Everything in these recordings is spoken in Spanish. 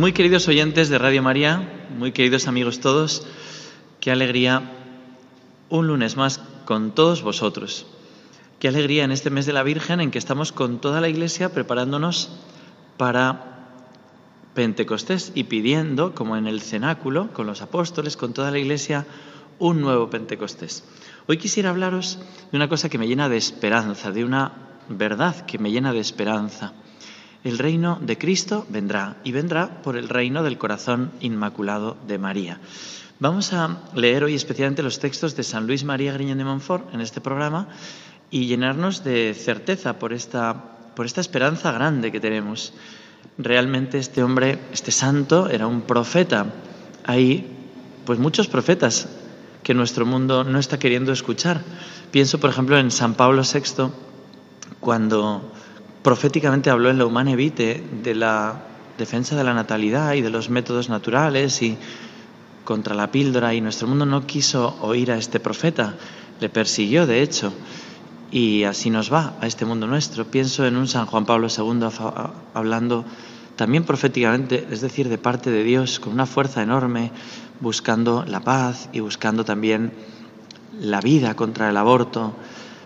Muy queridos oyentes de Radio María, muy queridos amigos todos, qué alegría un lunes más con todos vosotros. Qué alegría en este mes de la Virgen en que estamos con toda la Iglesia preparándonos para Pentecostés y pidiendo, como en el cenáculo, con los apóstoles, con toda la Iglesia, un nuevo Pentecostés. Hoy quisiera hablaros de una cosa que me llena de esperanza, de una verdad que me llena de esperanza el reino de Cristo vendrá y vendrá por el reino del corazón inmaculado de María. Vamos a leer hoy especialmente los textos de San Luis María Griñón de Montfort en este programa y llenarnos de certeza por esta, por esta esperanza grande que tenemos. Realmente este hombre, este santo, era un profeta. Hay pues muchos profetas que nuestro mundo no está queriendo escuchar. Pienso, por ejemplo, en San Pablo VI, cuando proféticamente habló en la Humane Vitae de la defensa de la natalidad y de los métodos naturales y contra la píldora y nuestro mundo no quiso oír a este profeta, le persiguió de hecho y así nos va a este mundo nuestro. Pienso en un San Juan Pablo II hablando también proféticamente, es decir, de parte de Dios, con una fuerza enorme, buscando la paz y buscando también la vida contra el aborto.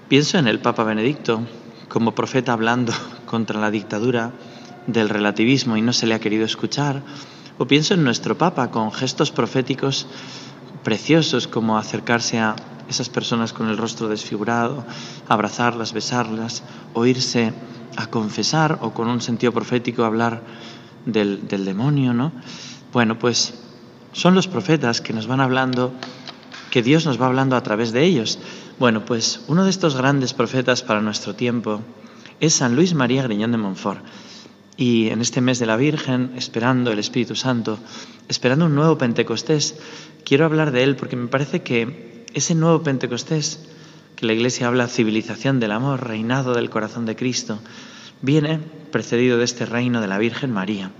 Pienso en el Papa Benedicto, como profeta hablando contra la dictadura del relativismo y no se le ha querido escuchar. O pienso en nuestro Papa con gestos proféticos preciosos como acercarse a esas personas con el rostro desfigurado, abrazarlas, besarlas, o irse a confesar o con un sentido profético hablar del, del demonio, ¿no? Bueno, pues son los profetas que nos van hablando, que Dios nos va hablando a través de ellos. Bueno, pues uno de estos grandes profetas para nuestro tiempo es San Luis María Griñón de Montfort. Y en este mes de la Virgen, esperando el Espíritu Santo, esperando un nuevo Pentecostés, quiero hablar de él porque me parece que ese nuevo Pentecostés, que la Iglesia habla civilización del amor, reinado del corazón de Cristo, viene precedido de este reino de la Virgen María.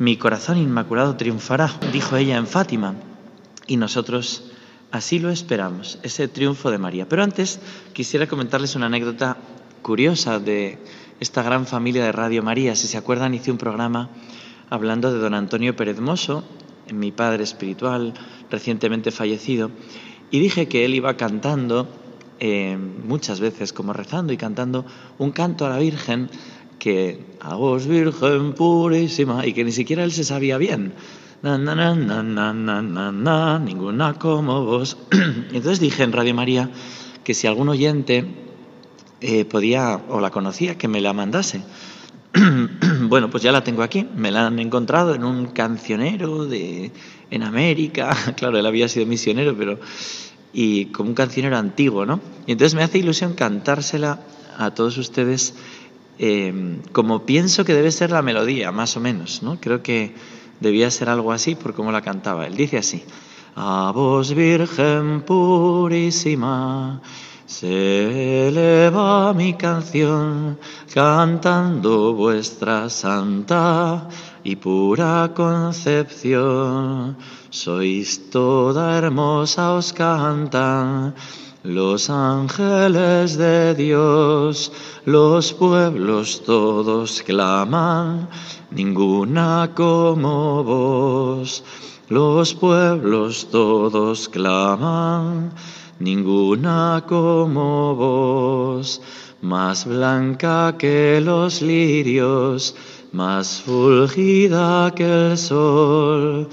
Mi corazón inmaculado triunfará, dijo ella en Fátima, y nosotros Así lo esperamos, ese triunfo de María. Pero antes quisiera comentarles una anécdota curiosa de esta gran familia de Radio María. Si se acuerdan, hice un programa hablando de don Antonio Pérez Mosso, mi padre espiritual, recientemente fallecido, y dije que él iba cantando eh, muchas veces, como rezando y cantando un canto a la Virgen que a vos Virgen purísima y que ni siquiera él se sabía bien na, na, na, na, na, na, na, ninguna como vos. Entonces dije en Radio María que si algún oyente eh, podía o la conocía, que me la mandase. bueno, pues ya la tengo aquí. Me la han encontrado en un cancionero de, en América. claro, él había sido misionero, pero. y como un cancionero antiguo, ¿no? Y entonces me hace ilusión cantársela a todos ustedes eh, como pienso que debe ser la melodía, más o menos, ¿no? Creo que Debía ser algo así por cómo la cantaba. Él dice así, a vos Virgen purísima, se eleva mi canción cantando vuestra santa y pura concepción. Sois toda hermosa, os cantan los ángeles de Dios, los pueblos todos claman ninguna como vos. Los pueblos todos claman, ninguna como vos, más blanca que los lirios, más fulgida que el sol.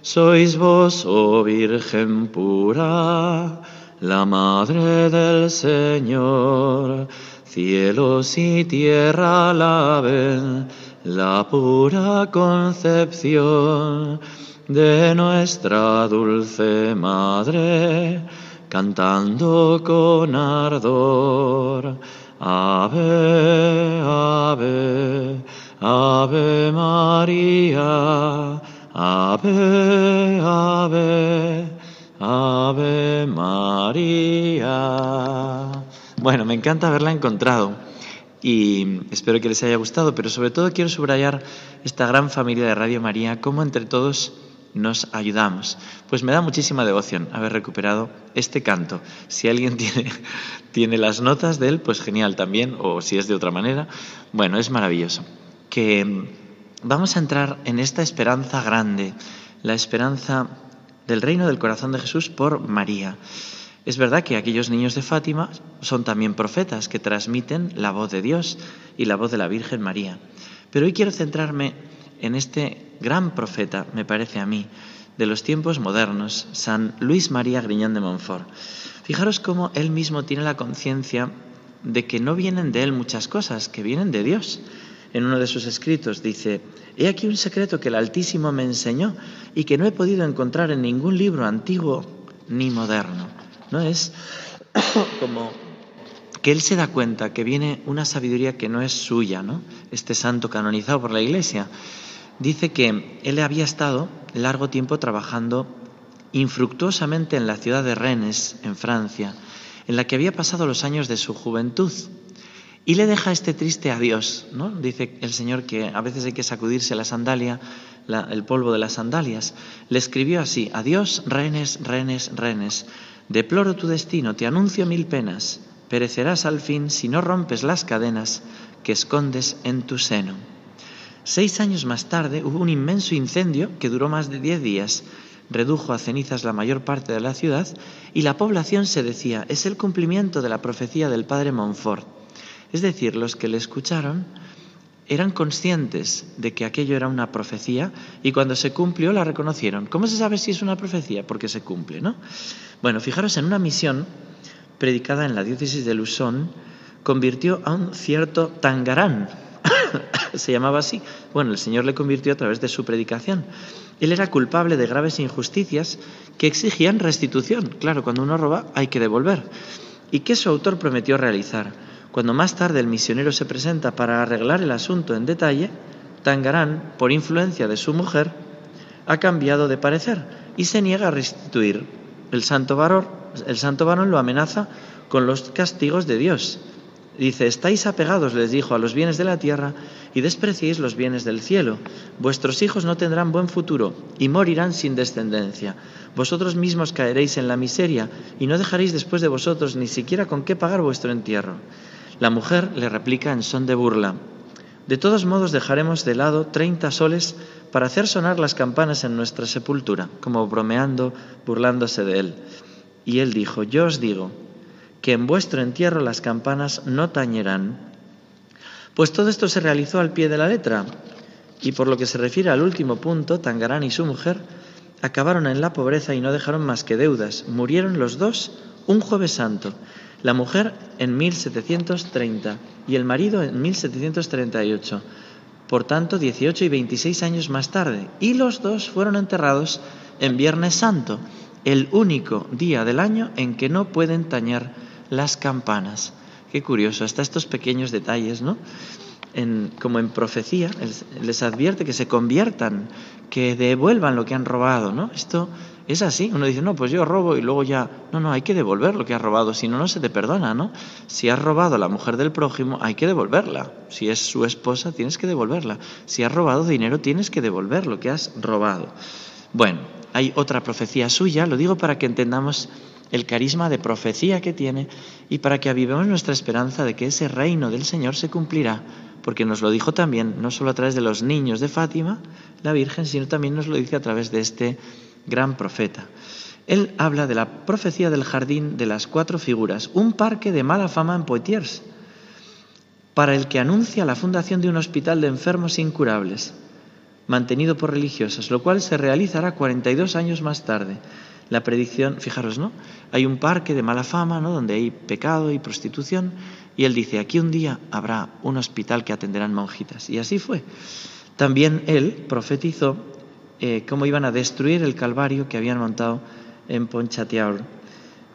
Sois vos, oh Virgen pura, la Madre del Señor, cielos y tierra alaben la pura concepción de nuestra dulce madre, cantando con ardor. Ave, ave, ave María, ave, ave, ave María. Bueno, me encanta haberla encontrado y espero que les haya gustado, pero sobre todo quiero subrayar esta gran familia de Radio María, cómo entre todos nos ayudamos. Pues me da muchísima devoción haber recuperado este canto. Si alguien tiene, tiene las notas de él, pues genial también, o si es de otra manera, bueno, es maravilloso. Que vamos a entrar en esta esperanza grande, la esperanza del reino del corazón de Jesús por María. Es verdad que aquellos niños de Fátima son también profetas que transmiten la voz de Dios y la voz de la Virgen María. Pero hoy quiero centrarme en este gran profeta, me parece a mí, de los tiempos modernos, San Luis María Griñón de Montfort. Fijaros cómo él mismo tiene la conciencia de que no vienen de él muchas cosas, que vienen de Dios. En uno de sus escritos dice, He aquí un secreto que el Altísimo me enseñó y que no he podido encontrar en ningún libro antiguo ni moderno. ¿no? Es como que él se da cuenta que viene una sabiduría que no es suya, ¿no? Este santo canonizado por la Iglesia. Dice que él había estado largo tiempo trabajando infructuosamente en la ciudad de Rennes, en Francia, en la que había pasado los años de su juventud. Y le deja este triste adiós, ¿no? Dice el Señor que a veces hay que sacudirse la sandalia, el polvo de las sandalias. Le escribió así, adiós, Rennes, Rennes, Rennes. Deploro tu destino, te anuncio mil penas, perecerás al fin si no rompes las cadenas que escondes en tu seno. Seis años más tarde hubo un inmenso incendio que duró más de diez días, redujo a cenizas la mayor parte de la ciudad y la población se decía, es el cumplimiento de la profecía del padre Montfort. Es decir, los que le escucharon eran conscientes de que aquello era una profecía y cuando se cumplió la reconocieron. ¿Cómo se sabe si es una profecía? Porque se cumple, ¿no? Bueno, fijaros, en una misión predicada en la diócesis de Luzón, convirtió a un cierto Tangarán, se llamaba así. Bueno, el Señor le convirtió a través de su predicación. Él era culpable de graves injusticias que exigían restitución. Claro, cuando uno roba hay que devolver. Y que su autor prometió realizar. Cuando más tarde el misionero se presenta para arreglar el asunto en detalle, Tangarán, por influencia de su mujer, ha cambiado de parecer y se niega a restituir. El santo varón, el santo varón lo amenaza con los castigos de Dios. Dice, estáis apegados, les dijo, a los bienes de la tierra y despreciéis los bienes del cielo. Vuestros hijos no tendrán buen futuro y morirán sin descendencia. Vosotros mismos caeréis en la miseria y no dejaréis después de vosotros ni siquiera con qué pagar vuestro entierro. La mujer le replica en son de burla, de todos modos dejaremos de lado treinta soles para hacer sonar las campanas en nuestra sepultura, como bromeando, burlándose de él. Y él dijo, yo os digo que en vuestro entierro las campanas no tañerán. Pues todo esto se realizó al pie de la letra. Y por lo que se refiere al último punto, Tangarán y su mujer acabaron en la pobreza y no dejaron más que deudas. Murieron los dos un jueves santo la mujer en 1730 y el marido en 1738, por tanto 18 y 26 años más tarde, y los dos fueron enterrados en Viernes Santo, el único día del año en que no pueden tañer las campanas. Qué curioso, hasta estos pequeños detalles, ¿no? como en profecía, les advierte que se conviertan, que devuelvan lo que han robado, ¿no? Esto es así. Uno dice, no, pues yo robo y luego ya. No, no, hay que devolver lo que has robado, si no, no se te perdona, ¿no? Si has robado a la mujer del prójimo, hay que devolverla. Si es su esposa, tienes que devolverla. Si has robado dinero, tienes que devolver lo que has robado. Bueno, hay otra profecía suya, lo digo para que entendamos el carisma de profecía que tiene y para que avivemos nuestra esperanza de que ese reino del Señor se cumplirá, porque nos lo dijo también, no solo a través de los niños de Fátima, la Virgen, sino también nos lo dice a través de este gran profeta. Él habla de la profecía del jardín de las cuatro figuras, un parque de mala fama en Poitiers, para el que anuncia la fundación de un hospital de enfermos incurables, mantenido por religiosas, lo cual se realizará 42 años más tarde. la predicción, fijaros, ¿no? Hay un parque de mala fama, ¿no? Donde hay pecado y prostitución, y él dice, aquí un día habrá un hospital que atenderán monjitas. Y así fue. También él profetizó eh, cómo iban a destruir el Calvario que habían montado en Ponchatiaur,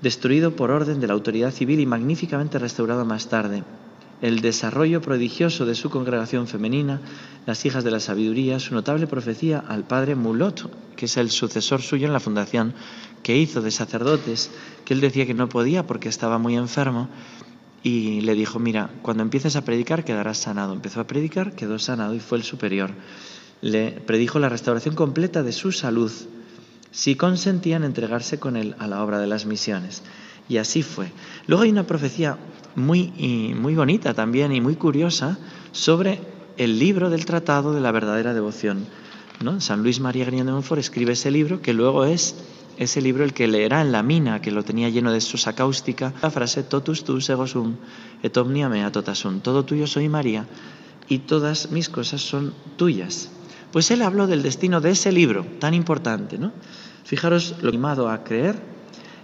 destruido por orden de la autoridad civil y magníficamente restaurado más tarde. El desarrollo prodigioso de su congregación femenina, las hijas de la sabiduría, su notable profecía al padre Mulot, que es el sucesor suyo en la fundación que hizo de sacerdotes, que él decía que no podía porque estaba muy enfermo, y le dijo, mira, cuando empieces a predicar quedarás sanado. Empezó a predicar, quedó sanado y fue el superior. Le predijo la restauración completa de su salud si consentían entregarse con él a la obra de las misiones. Y así fue. Luego hay una profecía muy, muy bonita también y muy curiosa sobre el libro del Tratado de la Verdadera Devoción. ¿no? San Luis María Griñón de Montfort escribe ese libro que luego es ese libro el que leerá en la mina, que lo tenía lleno de sosa cáustica, la frase totus tu segosum et omnia mea totasum, todo tuyo soy María y todas mis cosas son tuyas. Pues él habló del destino de ese libro tan importante, ¿no? Fijaros lo animado a creer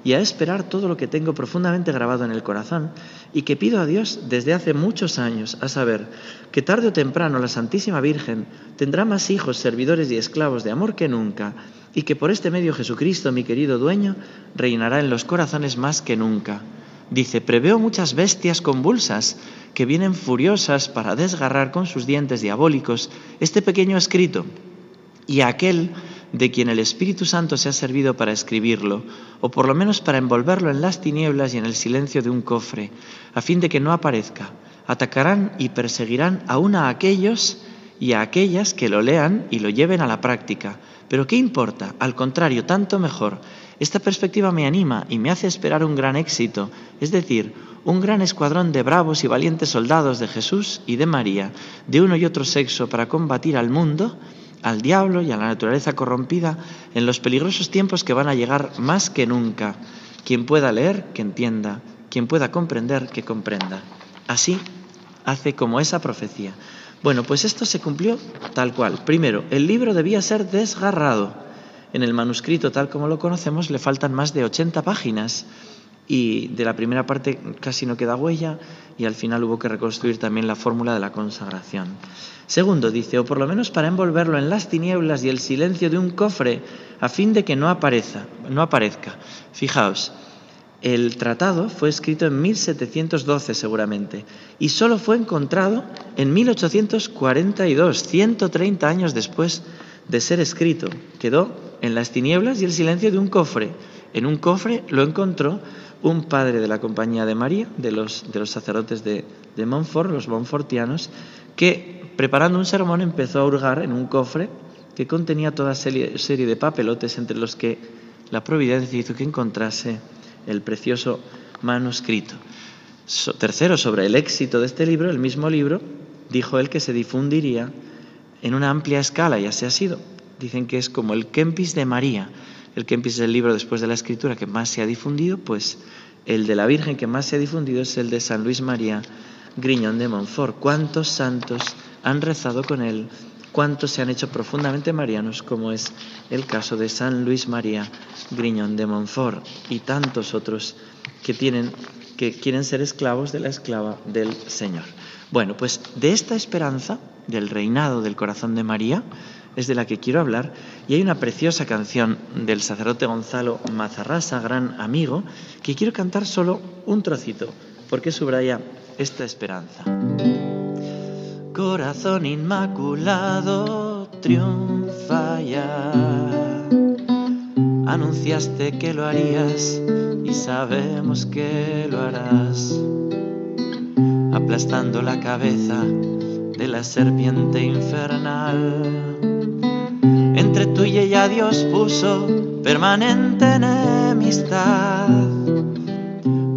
y a esperar todo lo que tengo profundamente grabado en el corazón y que pido a Dios desde hace muchos años, a saber, que tarde o temprano la Santísima Virgen tendrá más hijos, servidores y esclavos de amor que nunca y que por este medio Jesucristo, mi querido dueño, reinará en los corazones más que nunca. Dice, preveo muchas bestias convulsas que vienen furiosas para desgarrar con sus dientes diabólicos este pequeño escrito y aquel de quien el Espíritu Santo se ha servido para escribirlo, o por lo menos para envolverlo en las tinieblas y en el silencio de un cofre, a fin de que no aparezca. Atacarán y perseguirán aún a aquellos y a aquellas que lo lean y lo lleven a la práctica, pero ¿qué importa? Al contrario, tanto mejor. Esta perspectiva me anima y me hace esperar un gran éxito, es decir, un gran escuadrón de bravos y valientes soldados de Jesús y de María, de uno y otro sexo, para combatir al mundo, al diablo y a la naturaleza corrompida en los peligrosos tiempos que van a llegar más que nunca. Quien pueda leer, que entienda, quien pueda comprender, que comprenda. Así hace como esa profecía. Bueno, pues esto se cumplió tal cual. Primero, el libro debía ser desgarrado. En el manuscrito, tal como lo conocemos, le faltan más de 80 páginas y de la primera parte casi no queda huella y al final hubo que reconstruir también la fórmula de la consagración. Segundo, dice, o por lo menos para envolverlo en las tinieblas y el silencio de un cofre a fin de que no, aparezca, no aparezca. Fijaos, el tratado fue escrito en 1712 seguramente y solo fue encontrado en 1842, 130 años después de ser escrito. Quedó en las tinieblas y el silencio de un cofre. En un cofre lo encontró un padre de la Compañía de María, de los, de los sacerdotes de, Montfort, los monfortianos, que preparando un sermón empezó a hurgar en un cofre que contenía toda serie, serie de papelotes entre los que la providencia hizo que encontrase el precioso manuscrito. tercero, sobre el éxito de este libro, el mismo libro, dijo él que se difundiría en una amplia escala y así ha sido. Dicen que es como el Kempis de María. El Kempis es el libro después de la escritura que más se ha difundido, pues el de la Virgen que más se ha difundido es el de San Luis María Griñón de Montfort. ¿Cuántos santos han rezado con él? ¿Cuántos se han hecho profundamente marianos, como es el caso de San Luis María Griñón de Montfort y tantos otros que tienen que quieren ser esclavos de la esclava del Señor. Bueno, pues de esta esperanza del reinado del corazón de María es de la que quiero hablar y hay una preciosa canción del sacerdote Gonzalo Mazarrasa, gran amigo, que quiero cantar solo un trocito porque subraya esta esperanza. Corazón inmaculado, triunfa ya Anunciaste que lo harías y sabemos que lo harás. Aplastando la cabeza de la serpiente infernal. Tú y ella Dios puso permanente enemistad.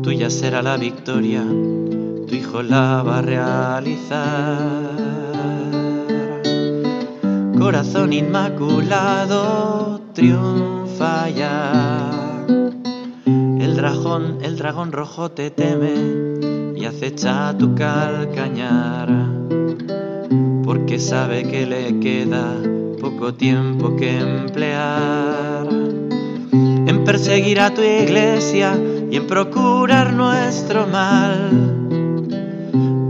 Tuya será la victoria, tu hijo la va a realizar. Corazón inmaculado, triunfa falla. El dragón, el dragón rojo te teme y acecha tu calcañar, porque sabe que le queda poco tiempo que emplear. perseguir a tu iglesia y en procurar nuestro mal.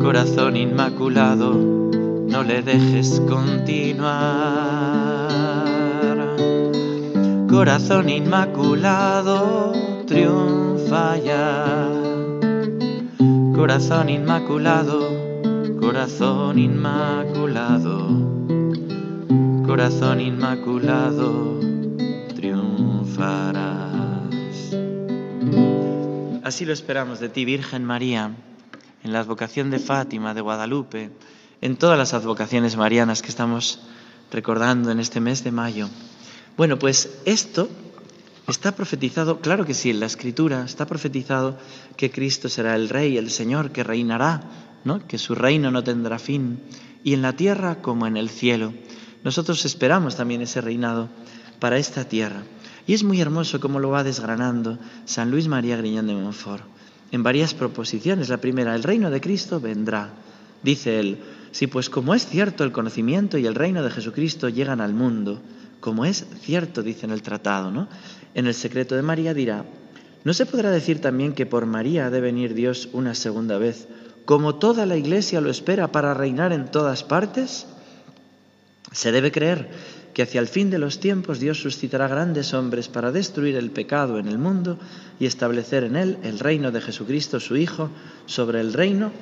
Corazón inmaculado, no le dejes continuar. Corazón inmaculado, triunfa ya. Corazón inmaculado, corazón inmaculado, corazón inmaculado, triunfarás. Así lo esperamos de ti, Virgen María, en la advocación de Fátima, de Guadalupe, en todas las advocaciones marianas que estamos recordando en este mes de mayo. Bueno, pues esto Está profetizado, claro que sí, en la escritura está profetizado que Cristo será el Rey, el Señor, que reinará, ¿no? que su reino no tendrá fin, y en la tierra como en el cielo. Nosotros esperamos también ese reinado para esta tierra. Y es muy hermoso cómo lo va desgranando San Luis María Griñón de Montfort en varias proposiciones. La primera, el reino de Cristo vendrá. Dice él, si pues como es cierto el conocimiento y el reino de Jesucristo llegan al mundo, como es cierto, dice en el tratado, ¿no? En el secreto de María dirá, ¿no se podrá decir también que por María ha de venir Dios una segunda vez, como toda la Iglesia lo espera para reinar en todas partes? Se debe creer que hacia el fin de los tiempos Dios suscitará grandes hombres para destruir el pecado en el mundo y establecer en él el reino de Jesucristo su Hijo sobre el reino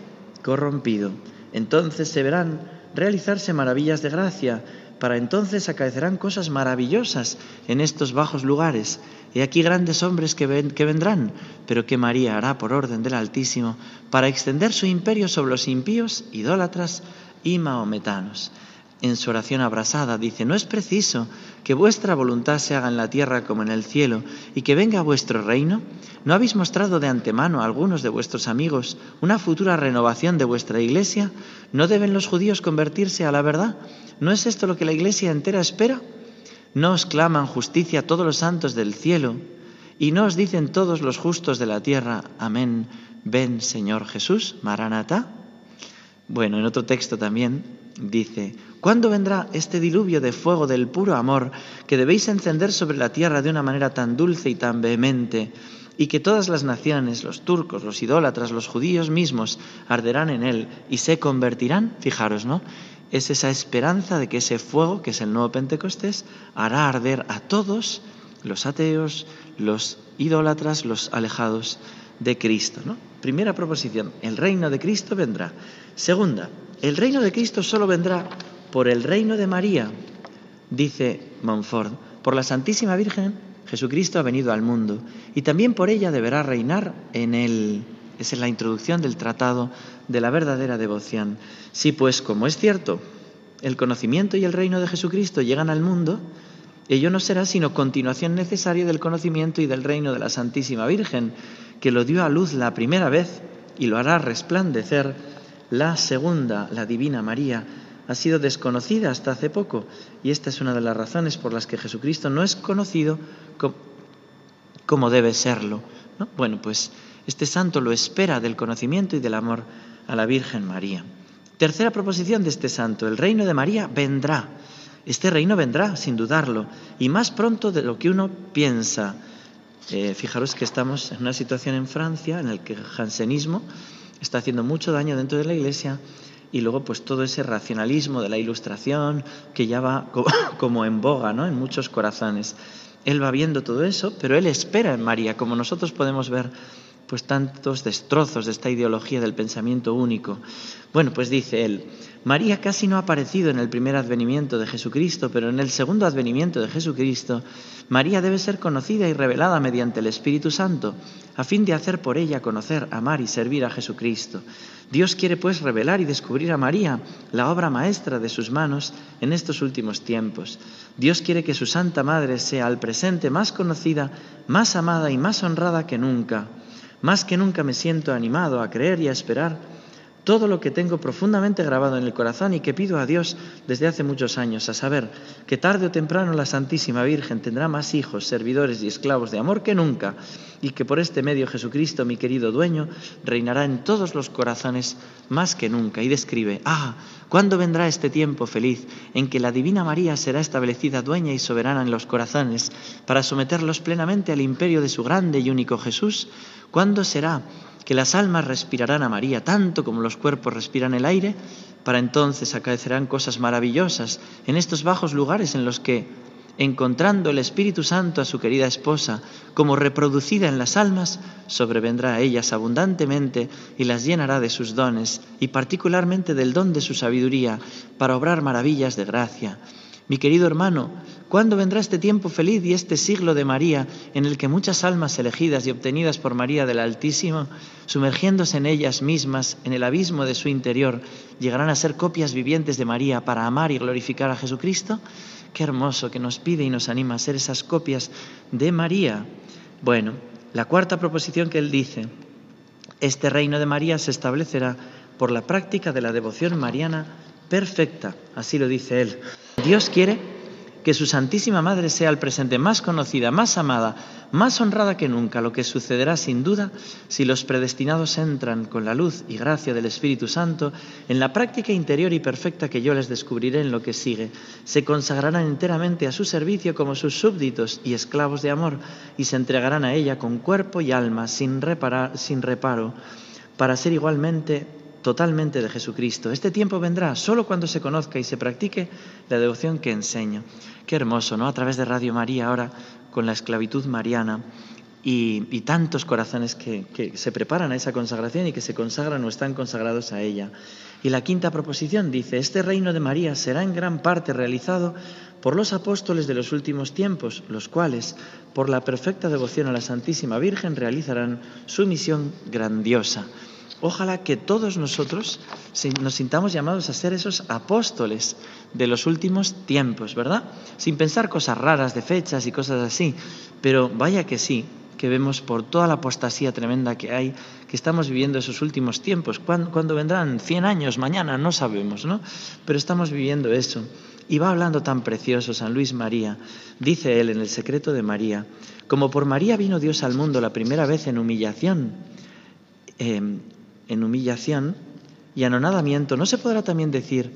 corrompido. Entonces se verán realizarse maravillas de gracia para entonces acaecerán cosas maravillosas en estos bajos lugares. Y aquí grandes hombres que, que vendrán, pero que María hará por orden del Altísimo para extender su imperio sobre los impíos, idólatras y maometanos. En su oración abrasada dice, no es preciso que vuestra voluntad se haga en la tierra como en el cielo y que venga vuestro reino. ¿No habéis mostrado de antemano a algunos de vuestros amigos una futura renovación de vuestra iglesia? ¿No deben los judíos convertirse a la verdad? ¿No es esto lo que la iglesia entera espera? ¿No os claman justicia todos los santos del cielo? ¿Y no os dicen todos los justos de la tierra, amén, ven Señor Jesús, Maranatá? Bueno, en otro texto también dice, ¿cuándo vendrá este diluvio de fuego del puro amor que debéis encender sobre la tierra de una manera tan dulce y tan vehemente? y que todas las naciones, los turcos, los idólatras, los judíos mismos, arderán en él y se convertirán, fijaros, ¿no? Es esa esperanza de que ese fuego, que es el nuevo Pentecostés, hará arder a todos los ateos, los idólatras, los alejados de Cristo, ¿no? Primera proposición, el reino de Cristo vendrá. Segunda, el reino de Cristo solo vendrá por el reino de María, dice Montfort, por la Santísima Virgen Jesucristo ha venido al mundo y también por ella deberá reinar en él. Esa es la introducción del tratado de la verdadera devoción. Si pues, como es cierto, el conocimiento y el reino de Jesucristo llegan al mundo, ello no será sino continuación necesaria del conocimiento y del reino de la Santísima Virgen, que lo dio a luz la primera vez y lo hará resplandecer la segunda, la Divina María, ha sido desconocida hasta hace poco y esta es una de las razones por las que Jesucristo no es conocido como debe serlo. Bueno, pues este santo lo espera del conocimiento y del amor a la Virgen María. Tercera proposición de este santo, el reino de María vendrá. Este reino vendrá, sin dudarlo, y más pronto de lo que uno piensa. Eh, fijaros que estamos en una situación en Francia en la que el jansenismo está haciendo mucho daño dentro de la Iglesia y luego pues todo ese racionalismo de la ilustración que ya va como en boga ¿no? en muchos corazones. Él va viendo todo eso, pero él espera en María, como nosotros podemos ver pues tantos destrozos de esta ideología del pensamiento único. Bueno, pues dice él, María casi no ha aparecido en el primer advenimiento de Jesucristo, pero en el segundo advenimiento de Jesucristo, María debe ser conocida y revelada mediante el Espíritu Santo, a fin de hacer por ella conocer, amar y servir a Jesucristo. Dios quiere pues revelar y descubrir a María, la obra maestra de sus manos, en estos últimos tiempos. Dios quiere que su Santa Madre sea al presente más conocida, más amada y más honrada que nunca. Más que nunca me siento animado a creer y a esperar todo lo que tengo profundamente grabado en el corazón y que pido a Dios desde hace muchos años, a saber que tarde o temprano la Santísima Virgen tendrá más hijos, servidores y esclavos de amor que nunca, y que por este medio Jesucristo, mi querido dueño, reinará en todos los corazones más que nunca. Y describe, ah, ¿cuándo vendrá este tiempo feliz en que la Divina María será establecida dueña y soberana en los corazones para someterlos plenamente al imperio de su grande y único Jesús? ¿Cuándo será que las almas respirarán a María tanto como los cuerpos respiran el aire, para entonces acaecerán cosas maravillosas en estos bajos lugares en los que, encontrando el Espíritu Santo a su querida esposa como reproducida en las almas, sobrevendrá a ellas abundantemente y las llenará de sus dones, y particularmente del don de su sabiduría, para obrar maravillas de gracia. Mi querido hermano, ¿Cuándo vendrá este tiempo feliz y este siglo de María en el que muchas almas elegidas y obtenidas por María del Altísimo, sumergiéndose en ellas mismas, en el abismo de su interior, llegarán a ser copias vivientes de María para amar y glorificar a Jesucristo? Qué hermoso que nos pide y nos anima a ser esas copias de María. Bueno, la cuarta proposición que él dice, este reino de María se establecerá por la práctica de la devoción mariana perfecta, así lo dice él. Dios quiere que su Santísima Madre sea al presente más conocida, más amada, más honrada que nunca, lo que sucederá sin duda si los predestinados entran con la luz y gracia del Espíritu Santo en la práctica interior y perfecta que yo les descubriré en lo que sigue. Se consagrarán enteramente a su servicio como sus súbditos y esclavos de amor y se entregarán a ella con cuerpo y alma, sin, reparar, sin reparo, para ser igualmente totalmente de Jesucristo. Este tiempo vendrá solo cuando se conozca y se practique la devoción que enseño. Qué hermoso, ¿no? A través de Radio María ahora con la esclavitud mariana y, tantos corazones que, que se preparan a esa consagración y que se consagran o están consagrados a ella. Y la quinta proposición dice, este reino de María será en gran parte realizado por los apóstoles de los últimos tiempos, los cuales, por la perfecta devoción a la Santísima Virgen, realizarán su misión grandiosa. Ojalá que todos nosotros nos sintamos llamados a ser esos apóstoles de los últimos tiempos, ¿verdad? Sin pensar cosas raras de fechas y cosas así, pero vaya que sí, que vemos por toda la apostasía tremenda que hay, que estamos viviendo esos últimos tiempos. ¿Cuándo, vendrán? ¿100 años? ¿Mañana? No sabemos, ¿no? Pero estamos viviendo eso. Y va hablando tan precioso San Luis María. Dice él en el secreto de María, como por María vino Dios al mundo la primera vez en humillación, eh, en humillación y anonadamiento, ¿no se podrá también decir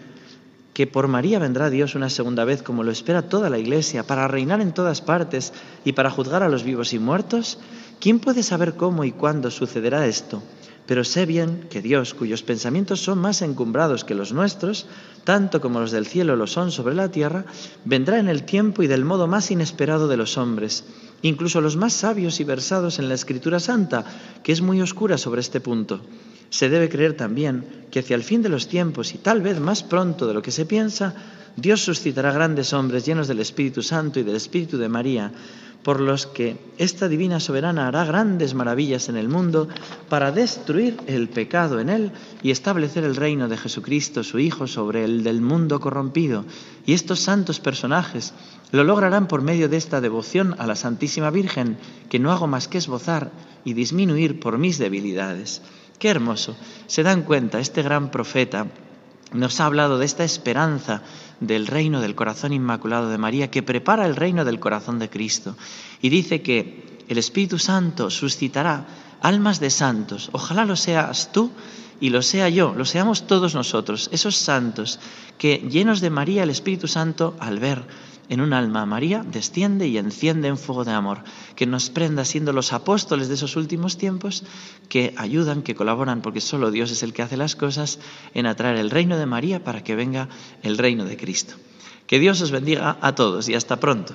que por María vendrá Dios una segunda vez como lo espera toda la Iglesia, para reinar en todas partes y para juzgar a los vivos y muertos? ¿Quién puede saber cómo y cuándo sucederá esto? Pero sé bien que Dios, cuyos pensamientos son más encumbrados que los nuestros, tanto como los del cielo lo son sobre la tierra, vendrá en el tiempo y del modo más inesperado de los hombres, incluso los más sabios y versados en la Escritura Santa, que es muy oscura sobre este punto. Se debe creer también que hacia el fin de los tiempos y tal vez más pronto de lo que se piensa, Dios suscitará grandes hombres llenos del Espíritu Santo y del Espíritu de María, por los que esta divina soberana hará grandes maravillas en el mundo para destruir el pecado en él y establecer el reino de Jesucristo, su Hijo, sobre el del mundo corrompido. Y estos santos personajes lo lograrán por medio de esta devoción a la Santísima Virgen, que no hago más que esbozar y disminuir por mis debilidades. Qué hermoso. Se dan cuenta, este gran profeta nos ha hablado de esta esperanza del reino del corazón inmaculado de María que prepara el reino del corazón de Cristo. Y dice que el Espíritu Santo suscitará almas de santos. Ojalá lo seas tú y lo sea yo, lo seamos todos nosotros, esos santos que llenos de María el Espíritu Santo al ver en un alma a María, desciende y enciende en fuego de amor, que nos prenda siendo los apóstoles de esos últimos tiempos, que ayudan, que colaboran, porque solo Dios es el que hace las cosas, en atraer el reino de María para que venga el reino de Cristo. Que Dios os bendiga a todos y hasta pronto.